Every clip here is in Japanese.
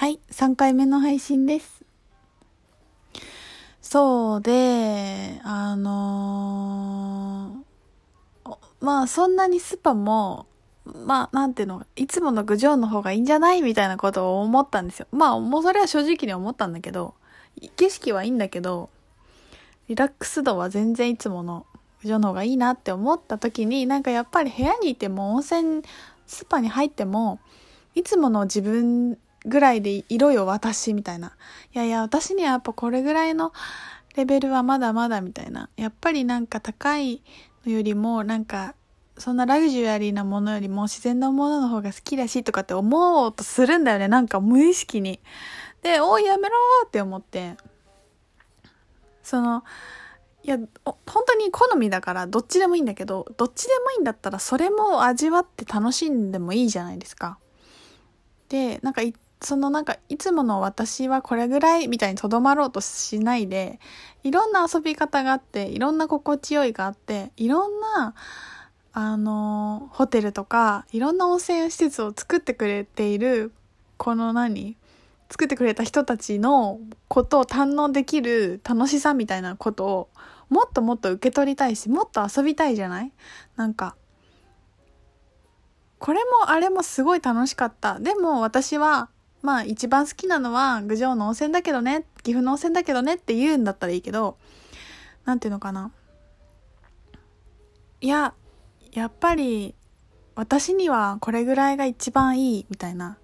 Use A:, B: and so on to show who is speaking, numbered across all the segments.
A: はい、3回目の配信です。そうで、あのー、まあそんなにスパも、まあなんていうの、いつもの郡上の方がいいんじゃないみたいなことを思ったんですよ。まあもうそれは正直に思ったんだけど、景色はいいんだけど、リラックス度は全然いつもの郡上の方がいいなって思った時に、なんかやっぱり部屋にいても温泉スパに入っても、いつもの自分ぐらいで色よ私みたいな。いやいや、私にはやっぱこれぐらいのレベルはまだまだみたいな。やっぱりなんか高いのよりもなんかそんなラグジュアリーなものよりも自然なものの方が好きだしとかって思おうとするんだよね。なんか無意識に。で、おいやめろって思って。その、いや、本当に好みだからどっちでもいいんだけど、どっちでもいいんだったらそれも味わって楽しんでもいいじゃないですか。で、なんかそのなんかいつもの私はこれぐらいみたいにとどまろうとしないでいろんな遊び方があっていろんな心地よいがあっていろんなあのホテルとかいろんな温泉施設を作ってくれているこの何作ってくれた人たちのことを堪能できる楽しさみたいなことをもっともっと受け取りたいしもっと遊びたいじゃない？なんかこれもあれもすごい楽しかった。でも私はまあ一番好きなのは郡上の温泉だけどね、岐阜の温泉だけどねって言うんだったらいいけど、なんていうのかな。いや、やっぱり私にはこれぐらいが一番いいみたいな。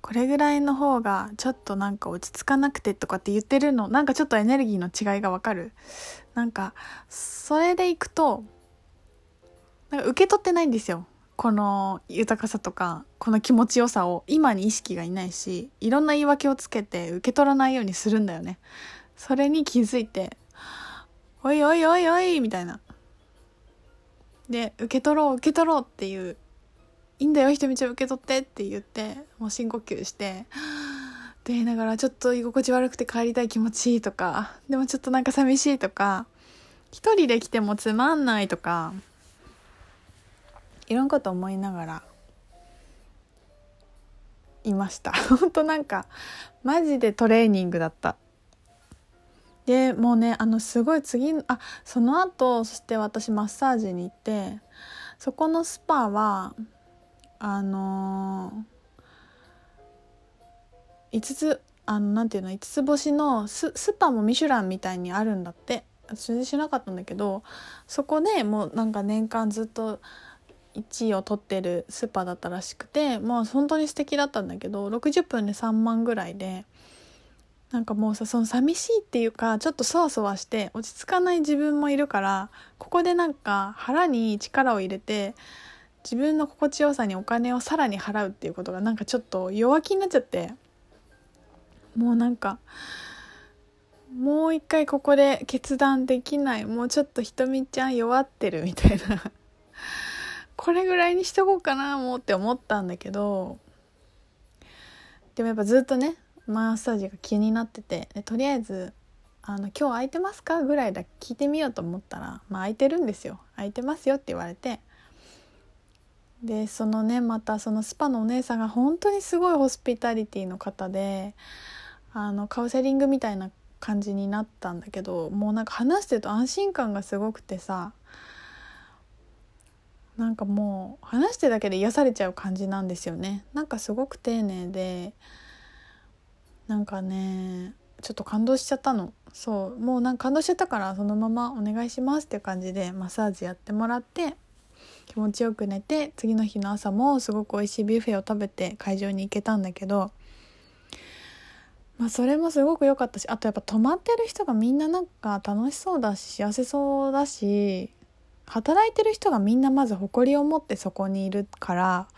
A: これぐらいの方がちょっとなんか落ち着かなくてとかって言ってるの、なんかちょっとエネルギーの違いがわかる。なんか、それでいくと、なんか受け取ってないんですよ。この豊かさとかこの気持ちよさを今に意識がいないしいろんな言い訳をつけて受け取らないようにするんだよね。それに気づいて「おいおいおいおい」みたいな。で受け取ろう受け取ろうっていう「いいんだよひとみちゃん受け取って」って言ってもう深呼吸してで言いながらちょっと居心地悪くて帰りたい気持ちいいとかでもちょっとなんか寂しいとか一人で来てもつまんないとかいろんなこと思いながらいました。本当なんかマジでトレーニングだった。でもうねあのすごい次あその後そして私マッサージに行ってそこのスパはあのー、5つあのなんていうの5つ星のススパもミシュランみたいにあるんだって。全然知らなかったんだけどそこでもうなんか年間ずっと1位を取ってるスーパーだったらしくてまあ本当に素敵だったんだけど60分で3万ぐらいでなんかもうさその寂しいっていうかちょっとそわそわして落ち着かない自分もいるからここでなんか腹に力を入れて自分の心地よさにお金をさらに払うっていうことがなんかちょっと弱気になっちゃってもうなんかもう一回ここで決断できないもうちょっとひとみちゃん弱ってるみたいな。これぐらいにしとこうかなもうって思ったんだけどでもやっぱずっとねマッサージが気になっててでとりあえずあの「今日空いてますか?」ぐらいだ聞いてみようと思ったら「まあ、空いてるんですよ空いてますよ」って言われてでそのねまたそのスパのお姉さんが本当にすごいホスピタリティの方であのカウンセリングみたいな感じになったんだけどもうなんか話してると安心感がすごくてさなんかもう話してだけで癒されちゃう感じなんですよね。なんかすごく丁寧でなんかねちょっと感動しちゃったの。そう。もうなんか感動しちゃったからそのままお願いしますっていう感じでマッサージやってもらって気持ちよく寝て次の日の朝もすごく美味しいビュッフェを食べて会場に行けたんだけどまあそれもすごく良かったしあとやっぱ泊まってる人がみんななんか楽しそうだし幸せそうだし働いてる人がみんなまず誇りを持ってそこにいるから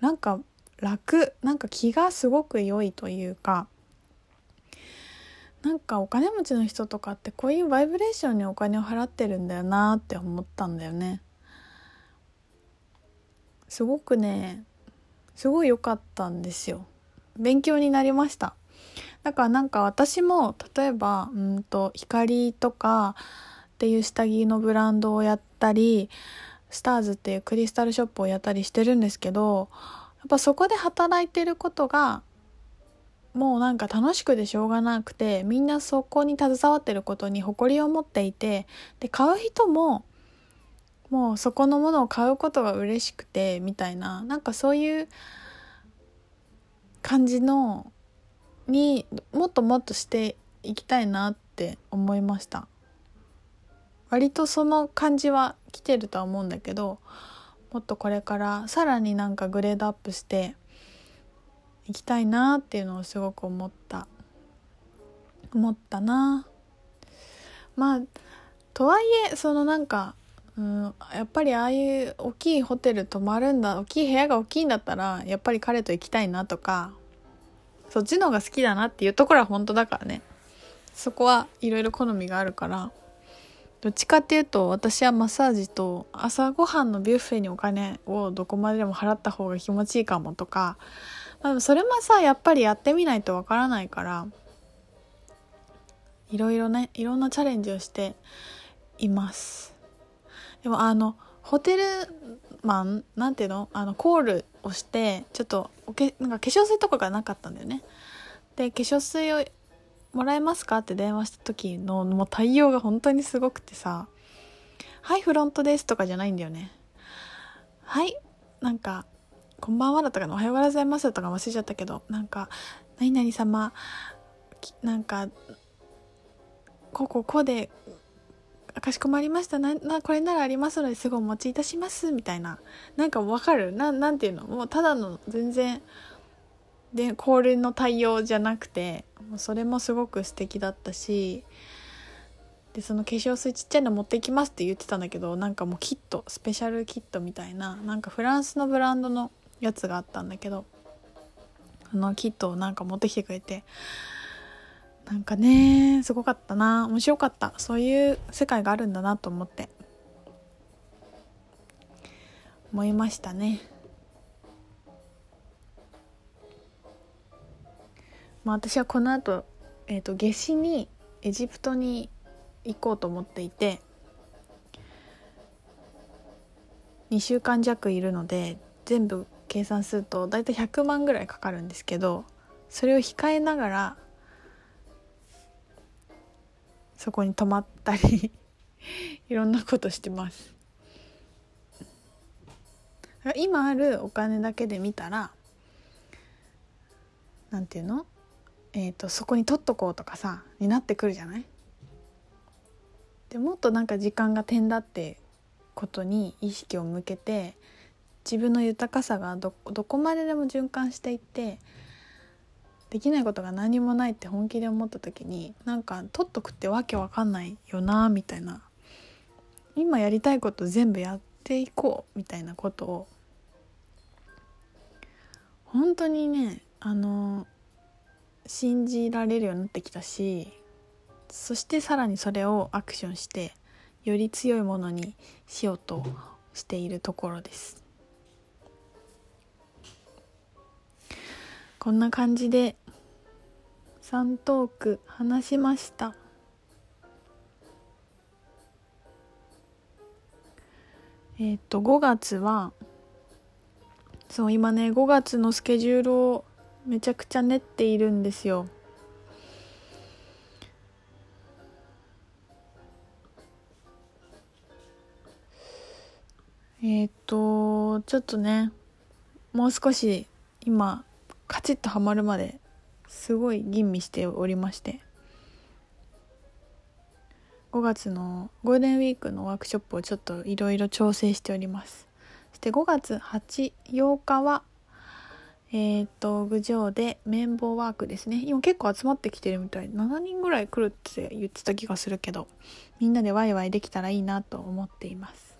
A: なんか楽なんか気がすごく良いというかなんかお金持ちの人とかってこういうバイブレーションにお金を払ってるんだよなって思ったんだよね。すごくねすごい良かったんですよ。勉強になりました。だからなんか私も例えばうんと光とかっていう下着のブランドをやったりスターズっていうクリスタルショップをやったりしてるんですけどやっぱそこで働いてることがもうなんか楽しくてしょうがなくてみんなそこに携わってることに誇りを持っていてで買う人ももうそこのものを買うことが嬉しくてみたいななんかそういう感じのにもっともっとしていきたいなって思いました。割とその感じは来てるとは思うんだけどもっとこれからさらになんかグレードアップしていきたいなっていうのをすごく思った。思ったな。まあとはいえそのなんかうん、やっぱりああいう大きいホテル泊まるんだ大きい部屋が大きいんだったらやっぱり彼と行きたいなとかそっちの方が好きだなっていうところは本当だからね。そこはいろいろ好みがあるから。どっちかっていうと私はマッサージと朝ごはんのビュッフェにお金をどこまででも払った方が気持ちいいかもとか、まあ、それもさやっぱりやってみないとわからないからいろいろねいろんなチャレンジをしています。でもあのホテルマンなんていうの？あのコールをしてちょっとおけなんか化粧水とかがなかったんだよね。で化粧水をもらえますか？って電話した時のもう対応が本当にすごくてさ「はいフロントです」とかじゃないんだよねはいなんか「こんばんは」だったかな「おはようございます」とか忘れちゃったけどなんか「何々様なんかこうこうこうでかしこまりました。ななこれならありますのですぐお持ちいたします。みたいな。なんかわかる？ななんていうの？もうただの全然でコールの対応じゃなくてそれもすごく素敵だったしでその化粧水ちっちゃいの持ってきますって言ってたんだけどなんかもうキットスペシャルキットみたいななんかフランスのブランドのやつがあったんだけどそのキットをなんか持ってきてくれてなんかねすごかったな面白かった。そういう世界があるんだなと思って思いましたね。まあ私はこの後、えーと、夏至にエジプトに行こうと思っていて2週間弱いるので全部計算すると大体100万ぐらいかかるんですけどそれを控えながらそこに泊まったり いろんなことしてます。今あるお金だけで見たらなんていうの？えーと、そこに取っとこうとかさになってくるじゃない？でもっとなんか時間が点だってことに意識を向けて自分の豊かさがどこまででも循環していってできないことが何もないって本気で思った時になんか取っとくってわけわかんないよなみたいな。今やりたいこと全部やっていこうみたいなことを本当にねあの信じられるようになってきたしそしてさらにそれをアクションしてより強いものにしようとしているところです。こんな感じで3トーク話しました。えっ、と5月はそう今ね5月のスケジュールをめちゃくちゃ練っているんですよ。えっ、とちょっとねもう少し今カチッとはまるまですごい吟味しておりまして。5月のゴールデンウィークのワークショップをちょっといろいろ調整しております。そして5月8、8日はえっ、ー、と郡上で綿棒ワークですね。今結構集まってきてるみたい。7人ぐらい来るって言ってた気がするけどみんなでワイワイできたらいいなと思っています。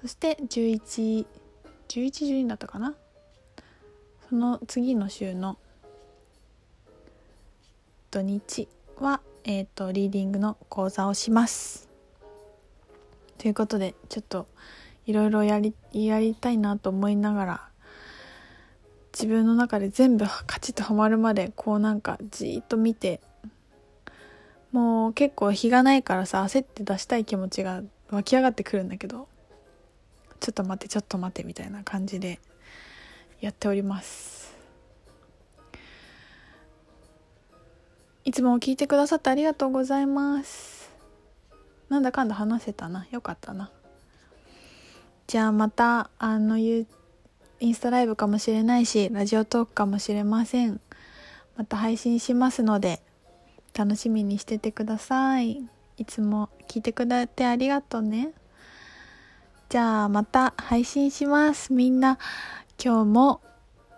A: そして1111、12だったかな。その次の週の土日は、えーと、リーディングの講座をします。ということでちょっといろいろやりやりたいなと思いながら自分の中で全部カチッとはまるまでこうなんかじーっと見てもう結構日がないからさ焦って出したい気持ちが湧き上がってくるんだけどちょっと待ってちょっと待ってみたいな感じでやっております。いつも聞いてくださってありがとうございます。なんだかんだ話せたな。よかったな。じゃあまたあの YouTube インスタライブかもしれないしラジオトークかもしれません。また配信しますので楽しみにしててください。いつも聞いてくれてありがとうね。じゃあまた配信します。みんな今日も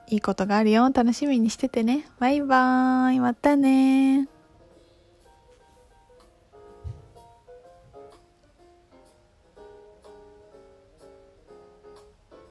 A: いいことがあるよ。楽しみにしててね。バイバーイ。またね